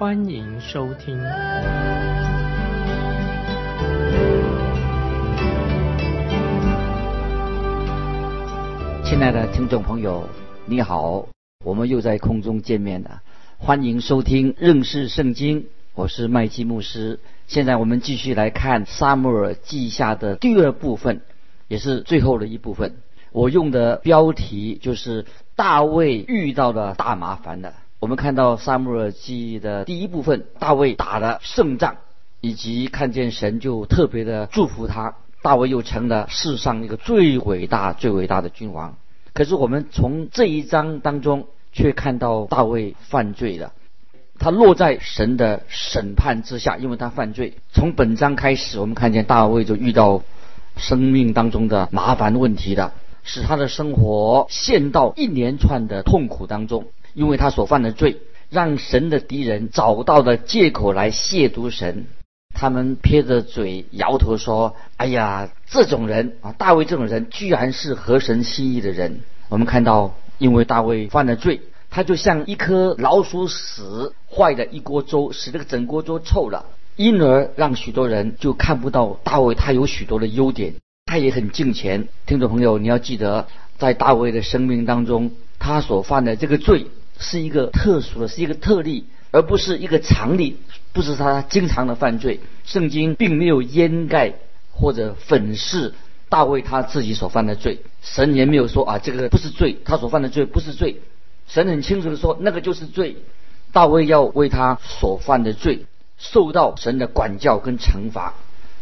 欢迎收听。亲爱的听众朋友，你好，我们又在空中见面了，欢迎收听认识圣经，我是麦基牧师。现在我们继续来看撒母耳记下的第二部分。也是最后的一部分。我用的标题就是大卫遇到了大麻烦的。我们看到撒母耳记的第一部分，大卫打了胜仗，以及看见神就特别的祝福他，大卫又成了世上一个最伟大、最伟大的君王。可是我们从这一章当中却看到大卫犯罪了，他落在神的审判之下，因为他犯罪。从本章开始，我们看见大卫就遇到。生命当中的麻烦问题了，使他的生活陷到一连串的痛苦当中，因为他所犯的罪，让神的敌人找到了借口来亵渎神。他们撇着嘴摇头说：“哎呀，这种人啊，大卫这种人居然是合神心意的人。”我们看到，因为大卫犯了罪，他就像一颗老鼠屎坏了一锅粥，使这个整锅粥臭了。因而让许多人就看不到大卫，他有许多的优点，他也很敬虔。听众朋友，你要记得，在大卫的生命当中，他所犯的这个罪是一个特殊的，是一个特例，而不是一个常例，不是他经常的犯罪。圣经并没有掩盖或者粉饰大卫他自己所犯的罪，神也没有说啊这个不是罪，他所犯的罪不是罪。神很清楚的说，那个就是罪，大卫要为他所犯的罪。受到神的管教跟惩罚，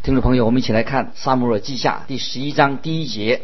听众朋友，我们一起来看《撒母耳记下》第十一章第一节。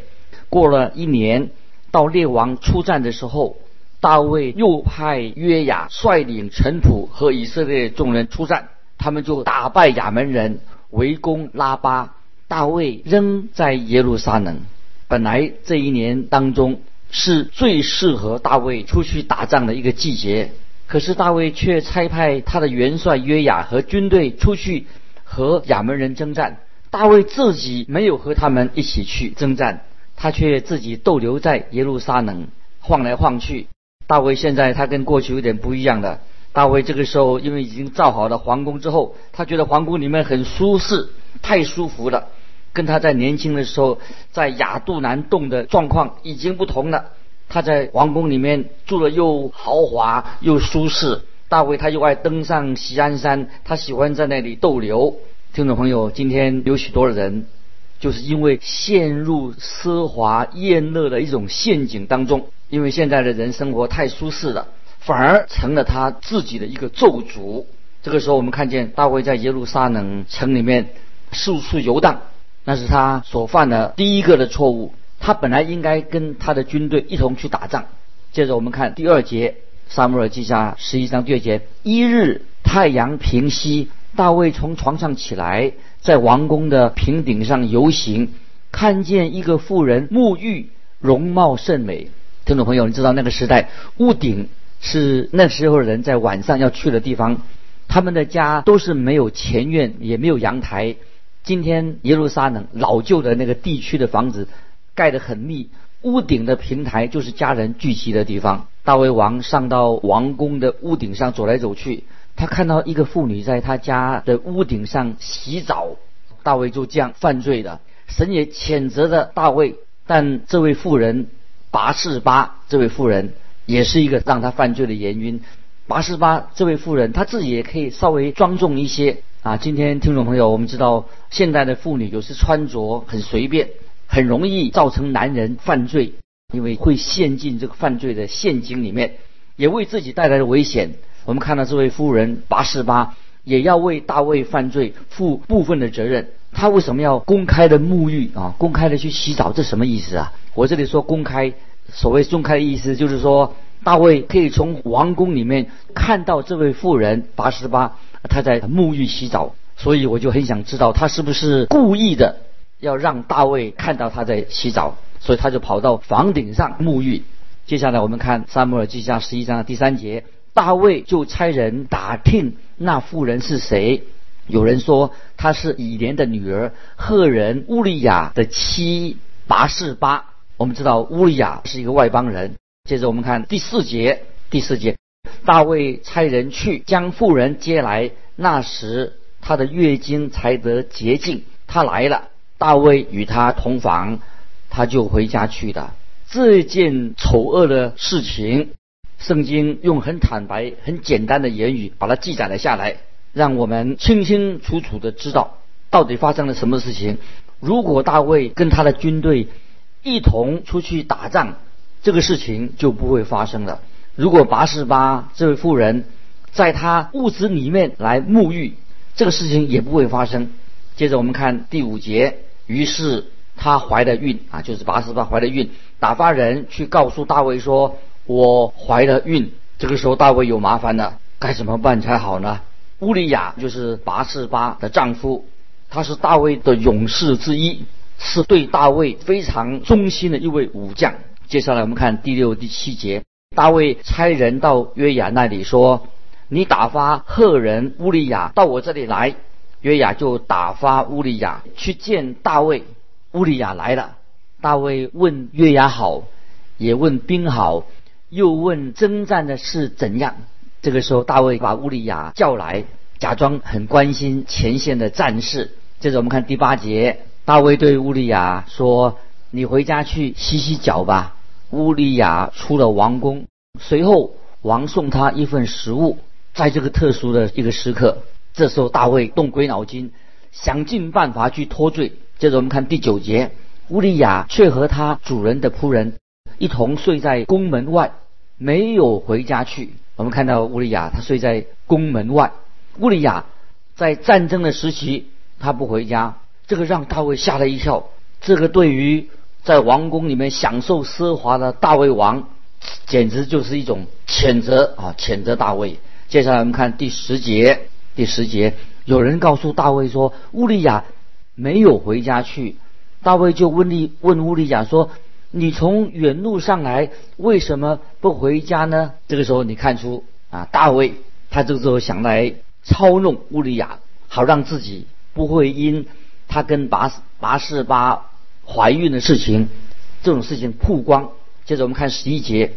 过了一年，到列王出战的时候，大卫又派约雅率领臣仆和以色列众人出战，他们就打败亚门人，围攻拉巴。大卫仍在耶路撒冷。本来这一年当中是最适合大卫出去打仗的一个季节。可是大卫却差派他的元帅约雅和军队出去和亚门人征战。大卫自己没有和他们一起去征战，他却自己逗留在耶路撒冷晃来晃去。大卫现在他跟过去有点不一样了。大卫这个时候因为已经造好了皇宫之后，他觉得皇宫里面很舒适，太舒服了，跟他在年轻的时候在亚杜兰洞的状况已经不同了。他在皇宫里面住的又豪华又舒适。大卫他又爱登上锡安山，他喜欢在那里逗留。听众朋友，今天有许多人就是因为陷入奢华宴乐的一种陷阱当中，因为现在的人生活太舒适了，反而成了他自己的一个咒诅。这个时候，我们看见大卫在耶路撒冷城里面四处游荡，那是他所犯的第一个的错误。他本来应该跟他的军队一同去打仗。接着我们看第二节，《撒母耳记下》十一章第二节：一日太阳平西，大卫从床上起来，在王宫的平顶上游行，看见一个妇人沐浴，容貌甚美。听众朋友，你知道那个时代屋顶是那时候人在晚上要去的地方，他们的家都是没有前院，也没有阳台。今天耶路撒冷老旧的那个地区的房子。盖得很密，屋顶的平台就是家人聚集的地方。大卫王上到王宫的屋顶上走来走去，他看到一个妇女在他家的屋顶上洗澡，大卫就这样犯罪了。神也谴责了大卫，但这位妇人拔示巴，这位妇人也是一个让他犯罪的原因。拔示巴这位妇人，她自己也可以稍微庄重一些啊。今天听众朋友，我们知道现代的妇女有时穿着很随便。很容易造成男人犯罪，因为会陷进这个犯罪的陷阱里面，也为自己带来了危险。我们看到这位夫人八十八也要为大卫犯罪负部分的责任。他为什么要公开的沐浴啊？公开的去洗澡，这什么意思啊？我这里说公开，所谓公开的意思就是说，大卫可以从王宫里面看到这位妇人八十八，他在沐浴洗澡，所以我就很想知道他是不是故意的要让大卫看到他在洗澡，所以他就跑到房顶上沐浴。接下来我们看撒母耳记下十一章第三节，大卫就差人打听那妇人是谁。有人说她是以莲的女儿赫人乌利亚的妻拔示巴。我们知道乌利亚是一个外邦人。接着我们看第四节，第四节，大卫差人去将妇人接来，那时她的月经才得洁净。她来了，大卫与她同房，她就回家去了。这件丑恶的事情，圣经用很坦白、很简单的言语把它记载了下来，让我们清清楚楚的知道到底发生了什么事情。如果大卫跟他的军队一同出去打仗，这个事情就不会发生了。如果拔示巴这位妇人在他屋子里面来沐浴，这个事情也不会发生。接着我们看第五节，于是她怀了孕啊，就是拔示巴怀了孕，打发人去告诉大卫说：“我怀了孕。”这个时候大卫有麻烦了，该怎么办才好呢？乌利亚就是拔示巴的丈夫，他是大卫的勇士之一，是对大卫非常忠心的一位武将。接下来我们看第六、第七节，大卫差人到约雅那里说：“你打发赫人乌利亚到我这里来。”约雅就打发乌利亚去见大卫。乌利亚来了，大卫问约雅好，也问兵好，又问征战的事怎样。这个时候，大卫把乌利亚叫来，假装很关心前线的战事。接着我们看第八节，大卫对乌利亚说。你回家去洗洗脚吧。乌利亚出了王宫，随后王送他一份食物。在这个特殊的一个时刻，这时候大卫动鬼脑筋，想尽办法去脱罪。接着我们看第九节，乌利亚却和他主人的仆人一同睡在宫门外，没有回家去。我们看到乌利亚他睡在宫门外。乌利亚在战争的时期他不回家，这个让大卫吓了一跳。这个对于在王宫里面享受奢华的大卫王，简直就是一种谴责啊！谴责大卫。接下来我们看第十节，第十节，有人告诉大卫说，乌利亚没有回家去。大卫就问利问乌利亚说：“你从远路上来，为什么不回家呢？”这个时候你看出啊，大卫他这个时候想来操弄乌利亚，好让自己不会因他跟拔拔示巴。怀孕的事情，这种事情曝光。接着我们看十一节，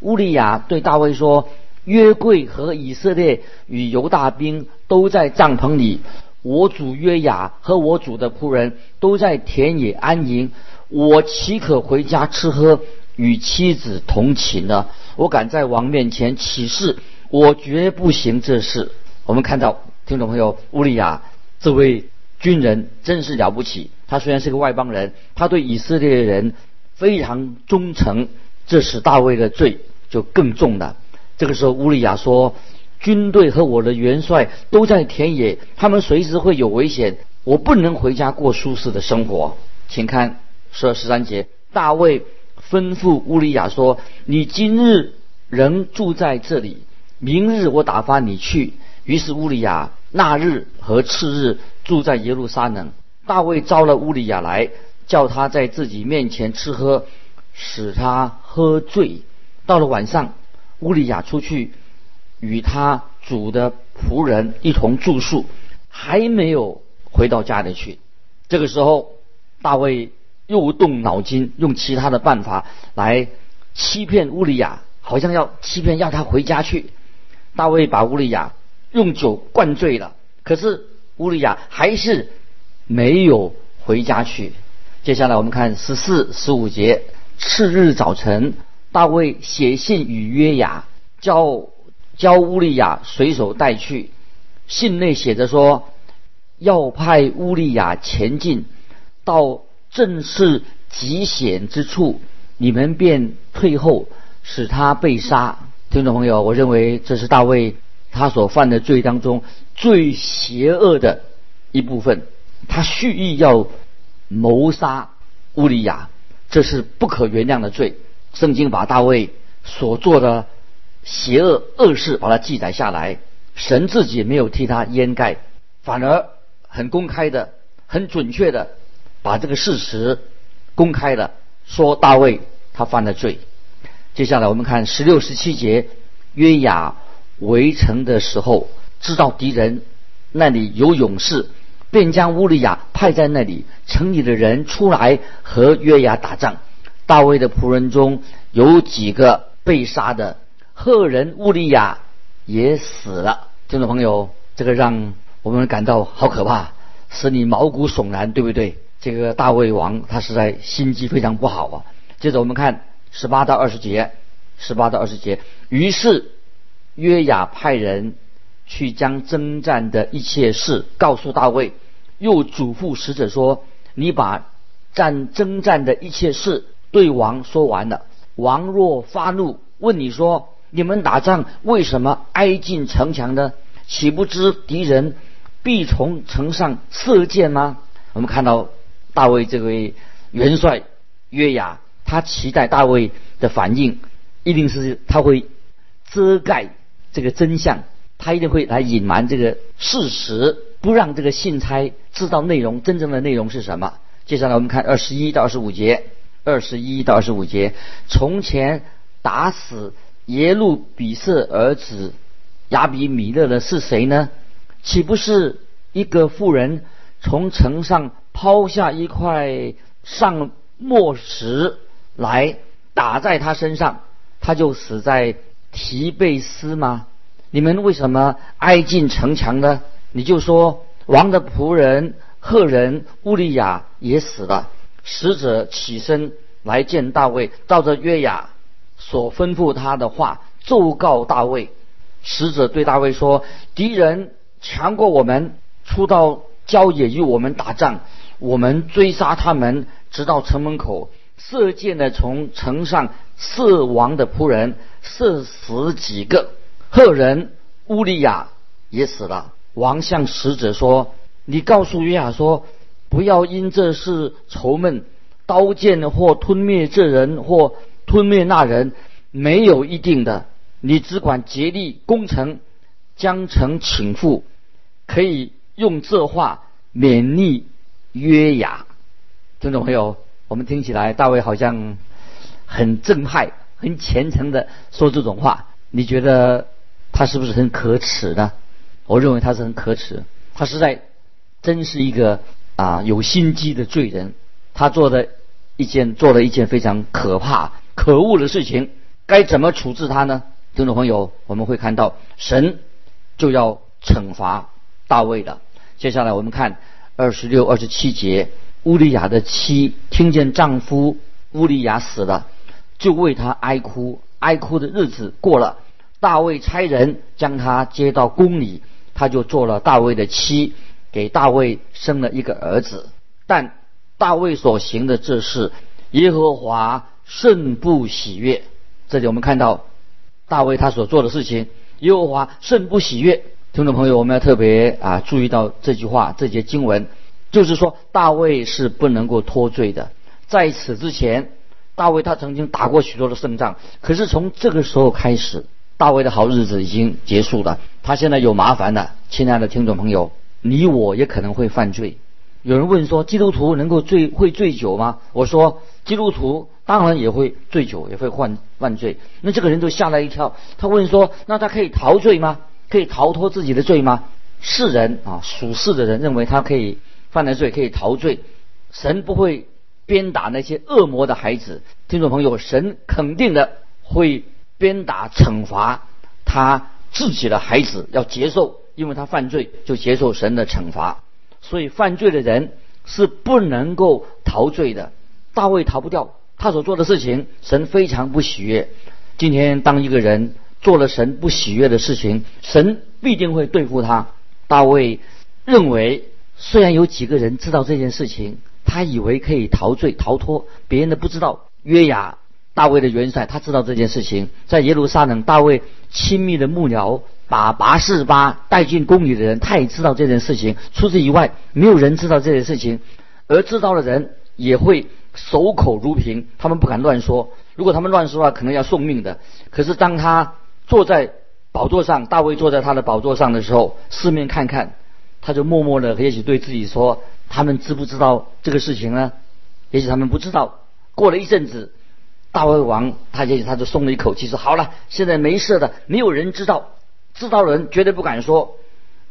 乌利亚对大卫说：“约柜和以色列与犹大兵都在帐篷里，我主约雅和我主的仆人都在田野安营，我岂可回家吃喝，与妻子同寝呢？我敢在王面前起誓，我绝不行这事。”我们看到听众朋友，乌利亚这位军人真是了不起。他虽然是个外邦人，他对以色列人非常忠诚，这使大卫的罪就更重了。这个时候，乌利亚说：“军队和我的元帅都在田野，他们随时会有危险，我不能回家过舒适的生活。”请看十二十三节，大卫吩咐乌利亚说：“你今日仍住在这里，明日我打发你去。”于是乌利亚那日和次日住在耶路撒冷。大卫召了乌利亚来，叫他在自己面前吃喝，使他喝醉。到了晚上，乌利亚出去与他主的仆人一同住宿，还没有回到家里去。这个时候，大卫又动脑筋，用其他的办法来欺骗乌利亚，好像要欺骗要他回家去。大卫把乌利亚用酒灌醉了，可是乌利亚还是。没有回家去。接下来我们看十四、十五节。次日早晨，大卫写信与约雅，叫叫乌利亚随手带去。信内写着说，要派乌利亚前进，到正是极险之处，你们便退后，使他被杀。听众朋友，我认为这是大卫他所犯的罪当中最邪恶的一部分。他蓄意要谋杀乌利亚，这是不可原谅的罪。圣经把大卫所做的邪恶恶事把它记载下来。神自己没有替他掩盖，反而很公开的、很准确的把这个事实公开了，说大卫他犯了罪。接下来我们看十六、十七节，约雅围城的时候，知道敌人那里有勇士，便将乌利亚派在那里，城里的人出来和约雅打仗。大卫的仆人中有几个被杀的，赫人乌利亚也死了。听众朋友，这个让我们感到好可怕，使你毛骨悚然，对不对？这个大卫王他实在心机非常不好啊。接着我们看。十八到二十节，十八到二十节。于是约雅派人去将征战的一切事告诉大卫，又嘱咐使者说：“你把战征战的一切事对王说完了。王若发怒，问你说：你们打仗为什么挨近城墙呢？岂不知敌人必从城上射箭吗？”我们看到大卫这位元帅约雅。他期待大卫的反应，一定是他会遮盖这个真相，他一定会来隐瞒这个事实，不让这个信差知道内容真正的内容是什么。接下来我们看二十一到二十五节，二十一到二十五节，从前打死耶路比色儿子亚比米勒的是谁呢？岂不是一个妇人从城上抛下一块上墨石？来打在他身上，他就死在提贝斯吗？你们为什么挨近城墙呢？你就说王的仆人赫人乌利亚也死了。使者起身来见大卫，照着约雅所吩咐他的话奏告大卫。使者对大卫说：“敌人强过我们，出到郊野与我们打仗，我们追杀他们，直到城门口。”射箭的从城上射亡的仆人射死几个，赫人乌利亚也死了。王向使者说：“你告诉约雅说，不要因这事愁闷，刀剑或吞灭这人或吞灭那人，没有一定的。你只管竭力攻城，将城请赴，可以用这话勉励约雅。”听众朋友。我们听起来，大卫好像很正派、很虔诚的说这种话。你觉得他是不是很可耻呢？我认为他是很可耻。他实在真是一个啊有心机的罪人。他做的一件做了一件非常可怕、可恶的事情。该怎么处置他呢？听众朋友，我们会看到神就要惩罚大卫的。接下来我们看二十六、二十七节。乌利亚的妻听见丈夫乌利亚死了，就为他哀哭。哀哭的日子过了，大卫差人将他接到宫里，他就做了大卫的妻，给大卫生了一个儿子。但大卫所行的这事，耶和华甚不喜悦。这里我们看到大卫他所做的事情，耶和华甚不喜悦。听众朋友，我们要特别啊注意到这句话，这节经文。就是说，大卫是不能够脱罪的。在此之前，大卫他曾经打过许多的胜仗，可是从这个时候开始，大卫的好日子已经结束了。他现在有麻烦了。亲爱的听众朋友，你我也可能会犯罪。有人问说，基督徒能够醉会醉酒吗？我说，基督徒当然也会醉酒，也会犯犯罪。那这个人就吓了一跳，他问说，那他可以逃罪吗？可以逃脱自己的罪吗？世人啊，属世的人认为他可以。犯了罪可以逃罪，神不会鞭打那些恶魔的孩子。听众朋友，神肯定的会鞭打惩罚他自己的孩子，要接受，因为他犯罪就接受神的惩罚。所以犯罪的人是不能够逃罪的。大卫逃不掉他所做的事情，神非常不喜悦。今天当一个人做了神不喜悦的事情，神必定会对付他。大卫认为。虽然有几个人知道这件事情，他以为可以逃罪逃脱，别人都不知道。约雅大卫的元帅，他知道这件事情。在耶路撒冷，大卫亲密的幕僚把拔示巴带进宫里的人，他也知道这件事情。除此以外，没有人知道这件事情，而知道的人也会守口如瓶，他们不敢乱说。如果他们乱说话，可能要送命的。可是当他坐在宝座上，大卫坐在他的宝座上的时候，四面看看，他就默默的，也许对自己说：他们知不知道这个事情呢？也许他们不知道。过了一阵子，大卫王他就他就松了一口气，说：好了，现在没事的，没有人知道，知道的人绝对不敢说。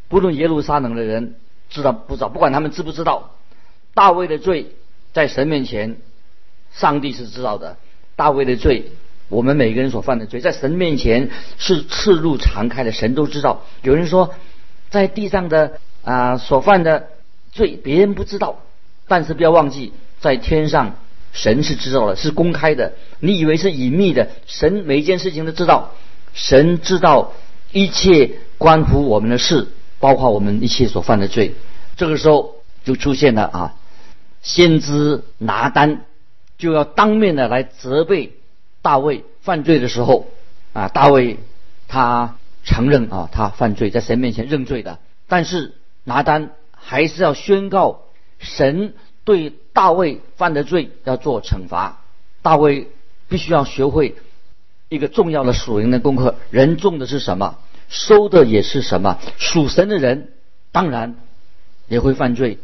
不论耶路撒冷的人知道不知道，不管他们知不知道，大卫的罪在神面前，上帝是知道的。大卫的罪。我们每个人所犯的罪，在神面前是赤露敞开的，神都知道。有人说，在地上的啊所犯的罪，别人不知道，但是不要忘记，在天上神是知道的，是公开的。你以为是隐秘的，神每一件事情都知道，神知道一切关乎我们的事，包括我们一切所犯的罪。这个时候就出现了啊，先知拿单就要当面的来责备。大卫犯罪的时候，啊，大卫他承认啊，他犯罪，在神面前认罪的。但是拿单还是要宣告神对大卫犯的罪要做惩罚。大卫必须要学会一个重要的属灵的功课：人种的是什么，收的也是什么。属神的人当然也会犯罪，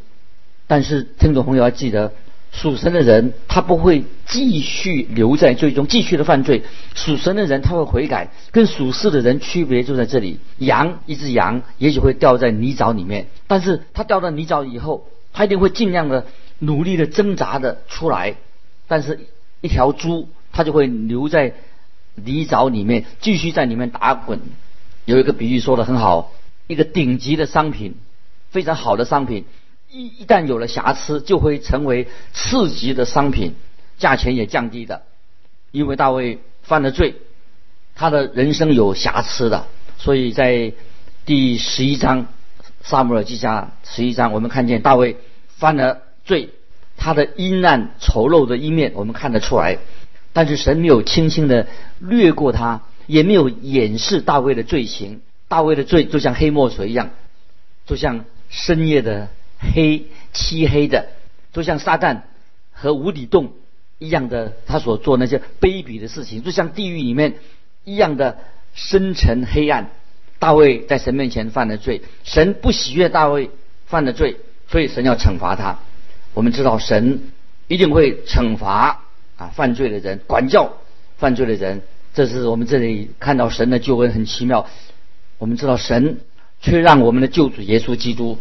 但是听众朋友要记得。属神的人，他不会继续留在最终继续的犯罪。属神的人，他会悔改。跟属世的人区别就在这里。羊，一只羊，也许会掉在泥沼里面，但是他掉到泥沼以后，他一定会尽量的努力的挣扎的出来。但是，一条猪，它就会留在泥沼里面，继续在里面打滚。有一个比喻说的很好，一个顶级的商品，非常好的商品。一一旦有了瑕疵，就会成为次级的商品，价钱也降低的。因为大卫犯了罪，他的人生有瑕疵的，所以在第十一章《萨姆尔记下》十一章，我们看见大卫犯了罪，他的阴暗丑陋的一面我们看得出来。但是神没有轻轻的掠过他，也没有掩饰大卫的罪行。大卫的罪就像黑墨水一样，就像深夜的。黑漆黑的，就像撒旦和无底洞一样的，他所做那些卑鄙的事情，就像地狱里面一样的深沉黑暗。大卫在神面前犯了罪，神不喜悦大卫犯了罪，所以神要惩罚他。我们知道神一定会惩罚啊犯罪的人，管教犯罪的人。这是我们这里看到神的救恩很奇妙。我们知道神却让我们的救主耶稣基督。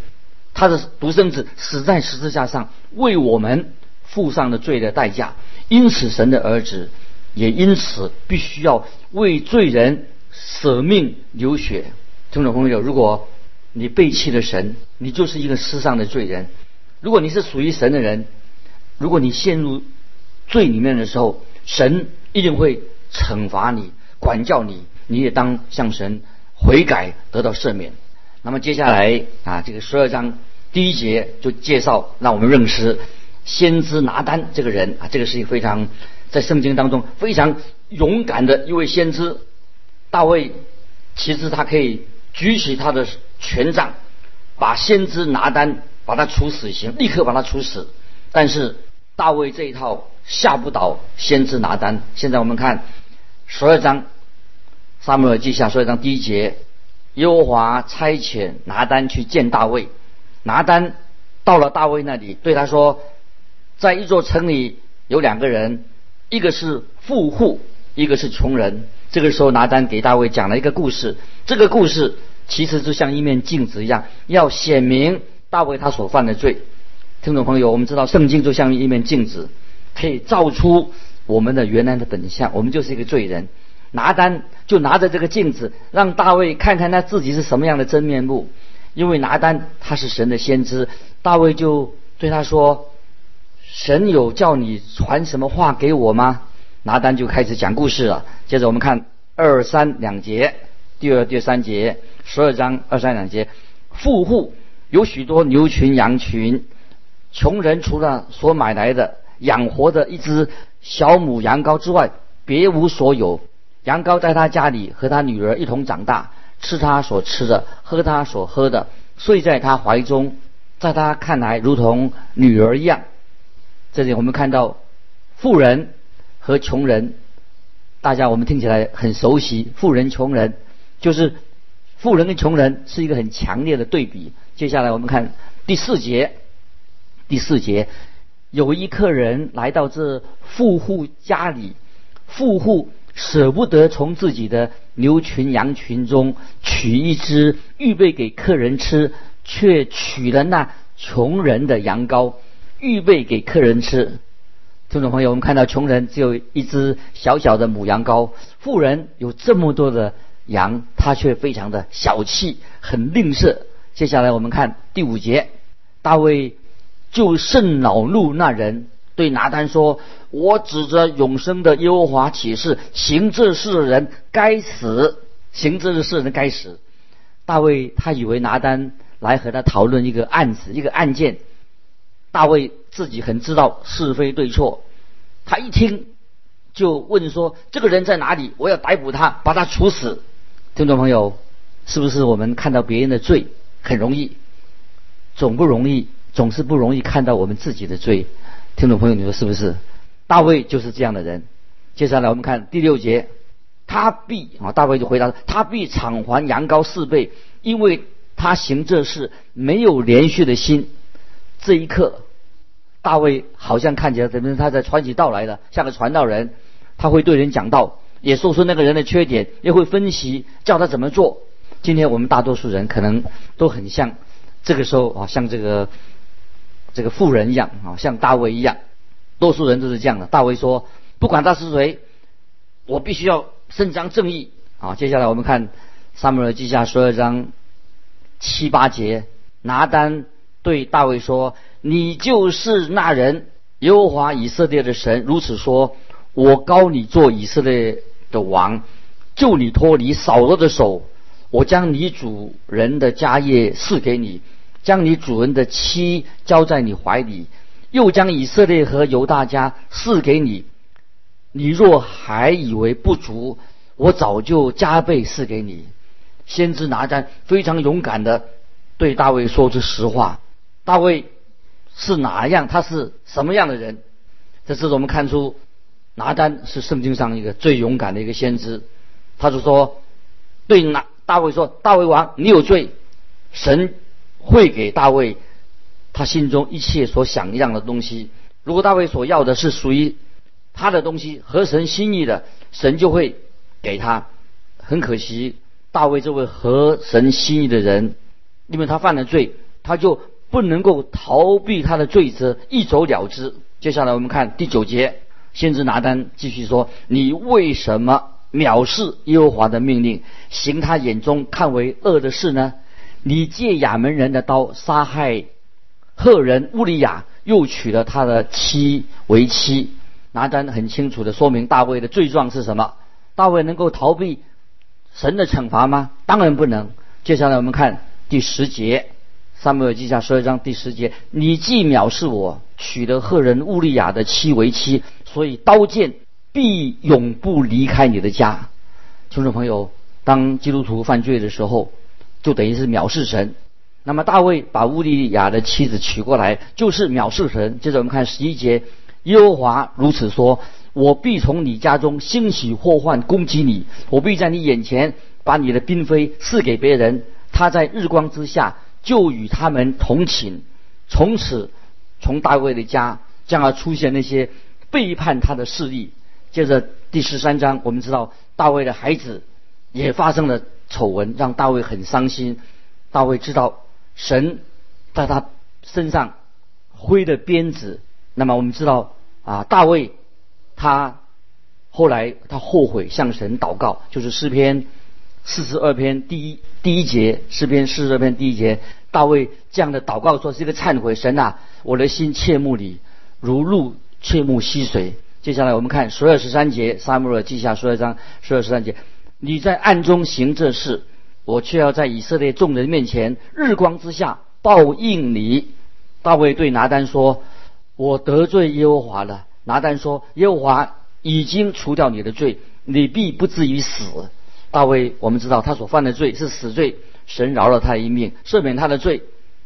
他的独生子死在十字架上，为我们付上了罪的代价。因此，神的儿子也因此必须要为罪人舍命流血。听众朋友，如果你背弃了神，你就是一个世上的罪人。如果你是属于神的人，如果你陷入罪里面的时候，神一定会惩罚你、管教你。你也当向神悔改，得到赦免。那么接下来啊，这个十二章第一节就介绍，让我们认识先知拿单这个人啊，这个是一个非常在圣经当中非常勇敢的一位先知。大卫其实他可以举起他的权杖，把先知拿单把他处死刑，立刻把他处死。但是大卫这一套吓不倒先知拿单。现在我们看十二章撒母耳记下十二章第一节。耶和华差遣拿单去见大卫，拿单到了大卫那里，对他说：“在一座城里有两个人，一个是富户，一个是穷人。”这个时候，拿单给大卫讲了一个故事。这个故事其实就像一面镜子一样，要显明大卫他所犯的罪。听众朋友，我们知道圣经就像一面镜子，可以照出我们的原来的本相，我们就是一个罪人。拿单就拿着这个镜子，让大卫看看他自己是什么样的真面目。因为拿单他是神的先知，大卫就对他说：“神有叫你传什么话给我吗？”拿单就开始讲故事了。接着我们看二三两节，第二、第三节，十二章二三两节。富户有许多牛群、羊群，穷人除了所买来的养活的一只小母羊羔之外，别无所有。羊羔在他家里和他女儿一同长大，吃他所吃的，喝他所喝的，睡在他怀中，在他看来如同女儿一样。这里我们看到富人和穷人，大家我们听起来很熟悉。富人、穷人，就是富人跟穷人是一个很强烈的对比。接下来我们看第四节，第四节有一客人来到这富户家里，富户舍不得从自己的牛群羊群中取一只预备给客人吃，却取了那穷人的羊羔预备给客人吃。听众朋友，我们看到穷人只有一只小小的母羊羔，富人有这么多的羊，他却非常的小气，很吝啬。接下来我们看第五节，大卫就甚恼怒那人，对拿单说：“我指着永生的耶和华起誓，行这事的人该死，行这事的人该死。”大卫他以为拿单来和他讨论一个案子，一个案件。大卫自己很知道是非对错，他一听就问说：“这个人在哪里？我要逮捕他，把他处死。”听众朋友，是不是我们看到别人的罪很容易，总不容易，总是不容易看到我们自己的罪？听众朋友，你说是不是？大卫就是这样的人。接下来我们看第六节，他必啊，大卫就回答他必偿还羊羔四倍，因为他行这事没有连续的心。”这一刻，大卫好像看起来怎么他在传起道来的，像个传道人，他会对人讲道，也说出那个人的缺点，也会分析教他怎么做。今天我们大多数人可能都很像这个时候啊，像这个这个富人一样啊，像大卫一样，多数人都是这样的。大卫说：“不管他是谁，我必须要伸张正义。”啊，接下来我们看撒母耳记下十二章七八节，拿单。对大卫说：“你就是那人，耶和华以色列的神如此说：我高你做以色列的王，救你脱离扫罗的手。我将你主人的家业赐给你，将你主人的妻交在你怀里，又将以色列和犹大家赐给你。你若还以为不足，我早就加倍赐给你。”先知拿单非常勇敢的对大卫说出实话。大卫是哪样？他是什么样的人？这是我们看出拿单是圣经上一个最勇敢的一个先知。他就说：“对拿大卫说，大卫王，你有罪，神会给大卫他心中一切所想要的东西。如果大卫所要的是属于他的东西，合神心意的，神就会给他。很可惜，大卫这位合神心意的人，因为他犯了罪，他就。”不能够逃避他的罪责，一走了之。接下来我们看第九节，先知拿单继续说：“你为什么藐视耶和华的命令，行他眼中看为恶的事呢？你借亚门人的刀杀害赫人乌利亚，又娶了他的妻为妻。”拿单很清楚的说明大卫的罪状是什么。大卫能够逃避神的惩罚吗？当然不能。接下来我们看第十节。撒母耳记下十二章第十节：你既藐视我，娶了赫人乌利亚的妻为妻，所以刀剑必永不离开你的家。听众朋友，当基督徒犯罪的时候，就等于是藐视神。那么大卫把乌利亚的妻子娶过来，就是藐视神。接着我们看十一节：耶和华如此说：我必从你家中兴起祸患攻击你，我必在你眼前把你的嫔妃赐给别人，他在日光之下。就与他们同寝，从此从大卫的家将要出现那些背叛他的势力。接着第十三章，我们知道大卫的孩子也发生了丑闻，让大卫很伤心。大卫知道神在他身上挥的鞭子。那么我们知道啊，大卫他后来他后悔向神祷告，就是诗篇。四十二篇第一第一节诗篇四十二篇第一节，大卫这样的祷告说是一个忏悔，神啊，我的心切慕你，如鹿切慕溪水。接下来我们看十二十三节，撒母耳记下十二章十二十三节，你在暗中行这事，我却要在以色列众人面前日光之下报应你。大卫对拿单说：“我得罪耶和华了。”拿单说：“耶和华已经除掉你的罪，你必不至于死。”大卫，我们知道他所犯的罪是死罪，神饶了他一命，赦免他的罪，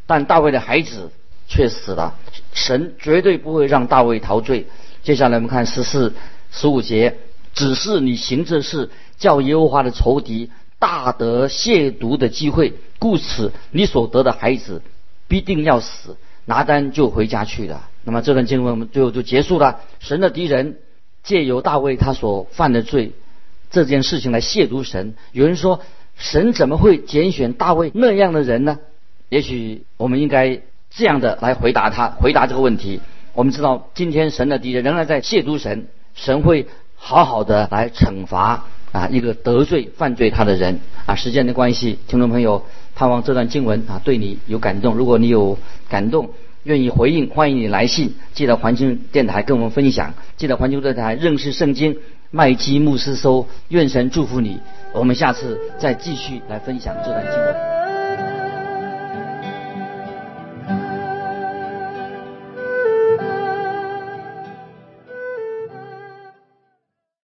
但大卫的孩子却死了。神绝对不会让大卫逃罪。接下来我们看十四、十五节，只是你行这事，叫耶和华的仇敌大得亵渎的机会，故此你所得的孩子必定要死。拿单就回家去了。那么这段经文我们最后就结束了。神的敌人借由大卫他所犯的罪这件事情来亵渎神。有人说，神怎么会拣选大卫那样的人呢？也许我们应该这样的来回答他，回答这个问题。我们知道，今天神的敌人仍然在亵渎神，神会好好的来惩罚啊一个得罪犯罪他的人啊。时间的关系，听众朋友，盼望这段经文啊对你有感动。如果你有感动，愿意回应，欢迎你来信，记得环球电台跟我们分享，记得环球电台认识圣经，麦基牧师收，愿神祝福你。我们下次再继续来分享这段经文。